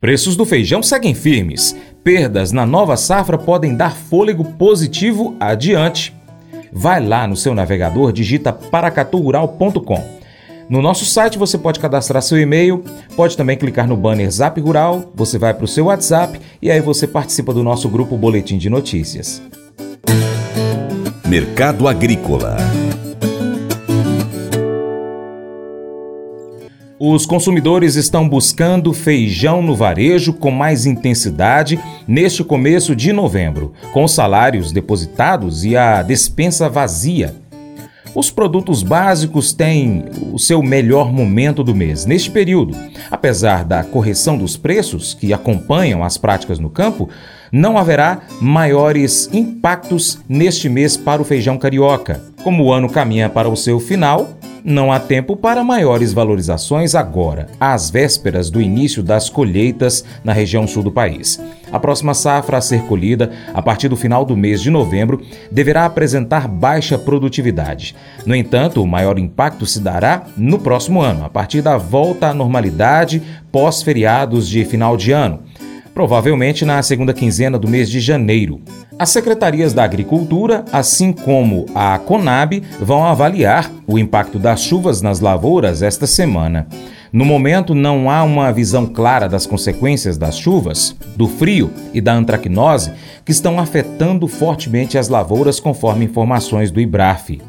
Preços do feijão seguem firmes. Perdas na nova safra podem dar fôlego positivo adiante. Vai lá no seu navegador, digita paracaturural.com. No nosso site você pode cadastrar seu e-mail, pode também clicar no banner Zap Rural, você vai para o seu WhatsApp e aí você participa do nosso grupo Boletim de Notícias. Mercado Agrícola Os consumidores estão buscando feijão no varejo com mais intensidade neste começo de novembro, com salários depositados e a despensa vazia. Os produtos básicos têm o seu melhor momento do mês neste período. Apesar da correção dos preços que acompanham as práticas no campo, não haverá maiores impactos neste mês para o feijão carioca. Como o ano caminha para o seu final, não há tempo para maiores valorizações agora, às vésperas do início das colheitas na região sul do país. A próxima safra a ser colhida, a partir do final do mês de novembro, deverá apresentar baixa produtividade. No entanto, o maior impacto se dará no próximo ano, a partir da volta à normalidade pós-feriados de final de ano provavelmente na segunda quinzena do mês de janeiro. As secretarias da Agricultura, assim como a Conab, vão avaliar o impacto das chuvas nas lavouras esta semana. No momento, não há uma visão clara das consequências das chuvas, do frio e da antracnose que estão afetando fortemente as lavouras, conforme informações do IBRAF.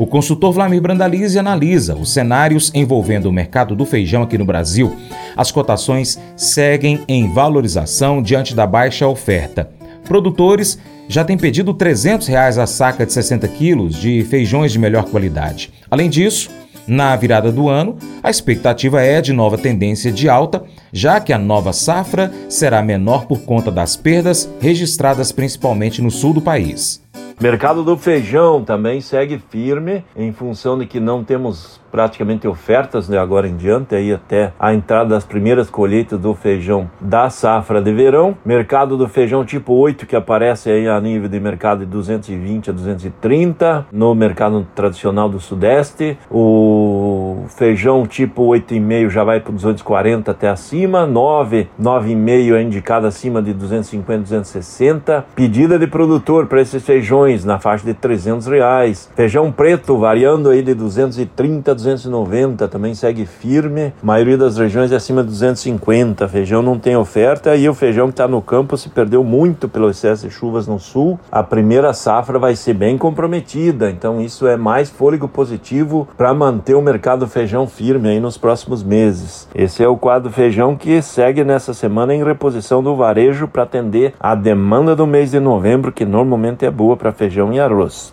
O consultor Vlamir Brandalize analisa os cenários envolvendo o mercado do feijão aqui no Brasil. As cotações seguem em valorização diante da baixa oferta. Produtores já têm pedido 300 reais a saca de 60 quilos de feijões de melhor qualidade. Além disso, na virada do ano, a expectativa é de nova tendência de alta, já que a nova safra será menor por conta das perdas registradas principalmente no sul do país. Mercado do feijão também segue firme em função de que não temos praticamente ofertas de né, agora em diante, aí até a entrada das primeiras colheitas do feijão da safra de verão. Mercado do feijão tipo 8 que aparece aí a nível de mercado de 220 a 230 no mercado tradicional do Sudeste. O feijão tipo 8,5 já vai para 240 até acima, 9, 9,5 é indicado acima de 250, 260. Pedida de produtor para esses feijões na faixa de 300 reais. Feijão preto variando aí de 230 a 290 também segue firme. A maioria das regiões é acima de 250. Feijão não tem oferta e o feijão que está no campo se perdeu muito pelo excesso de chuvas no sul. A primeira safra vai ser bem comprometida, então isso é mais fôlego positivo para manter o mercado feijão firme aí nos próximos meses. Esse é o quadro feijão que segue nessa semana em reposição do varejo para atender a demanda do mês de novembro, que normalmente é boa para feijão e arroz.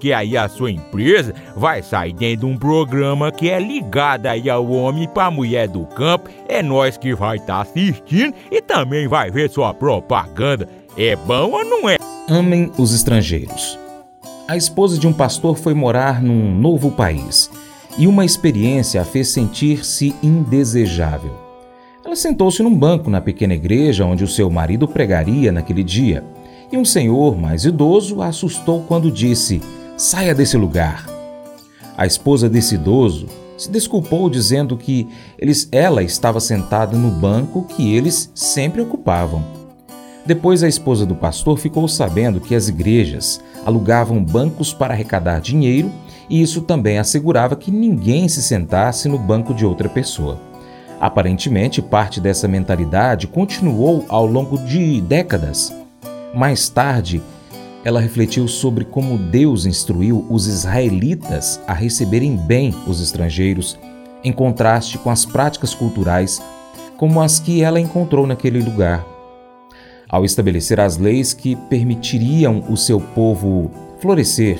porque aí a sua empresa vai sair dentro de um programa que é ligado aí ao homem para a mulher do campo. É nós que vai estar tá assistindo e também vai ver sua propaganda. É bom ou não é? Amem os estrangeiros. A esposa de um pastor foi morar num novo país e uma experiência a fez sentir-se indesejável. Ela sentou-se num banco na pequena igreja onde o seu marido pregaria naquele dia, e um senhor mais idoso a assustou quando disse: Saia desse lugar. A esposa desse idoso se desculpou dizendo que eles, ela estava sentada no banco que eles sempre ocupavam. Depois, a esposa do pastor ficou sabendo que as igrejas alugavam bancos para arrecadar dinheiro e isso também assegurava que ninguém se sentasse no banco de outra pessoa. Aparentemente, parte dessa mentalidade continuou ao longo de décadas. Mais tarde, ela refletiu sobre como Deus instruiu os israelitas a receberem bem os estrangeiros, em contraste com as práticas culturais como as que ela encontrou naquele lugar. Ao estabelecer as leis que permitiriam o seu povo florescer,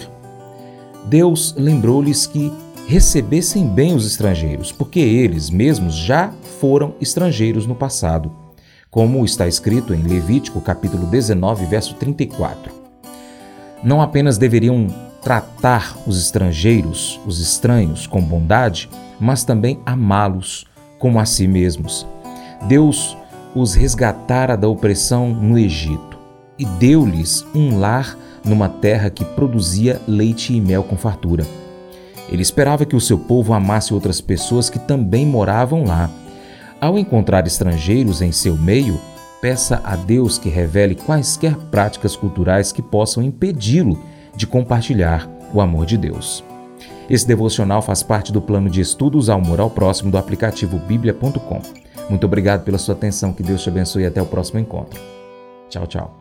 Deus lembrou-lhes que recebessem bem os estrangeiros, porque eles mesmos já foram estrangeiros no passado. como está escrito em Levítico capítulo 19, verso 34. Não apenas deveriam tratar os estrangeiros, os estranhos, com bondade, mas também amá-los como a si mesmos. Deus os resgatara da opressão no Egito e deu-lhes um lar numa terra que produzia leite e mel com fartura. Ele esperava que o seu povo amasse outras pessoas que também moravam lá. Ao encontrar estrangeiros em seu meio, peça a Deus que revele quaisquer práticas culturais que possam impedi-lo de compartilhar o amor de Deus. Esse devocional faz parte do plano de estudos ao Amor ao Próximo do aplicativo bíblia.com. Muito obrigado pela sua atenção, que Deus te abençoe e até o próximo encontro. Tchau, tchau.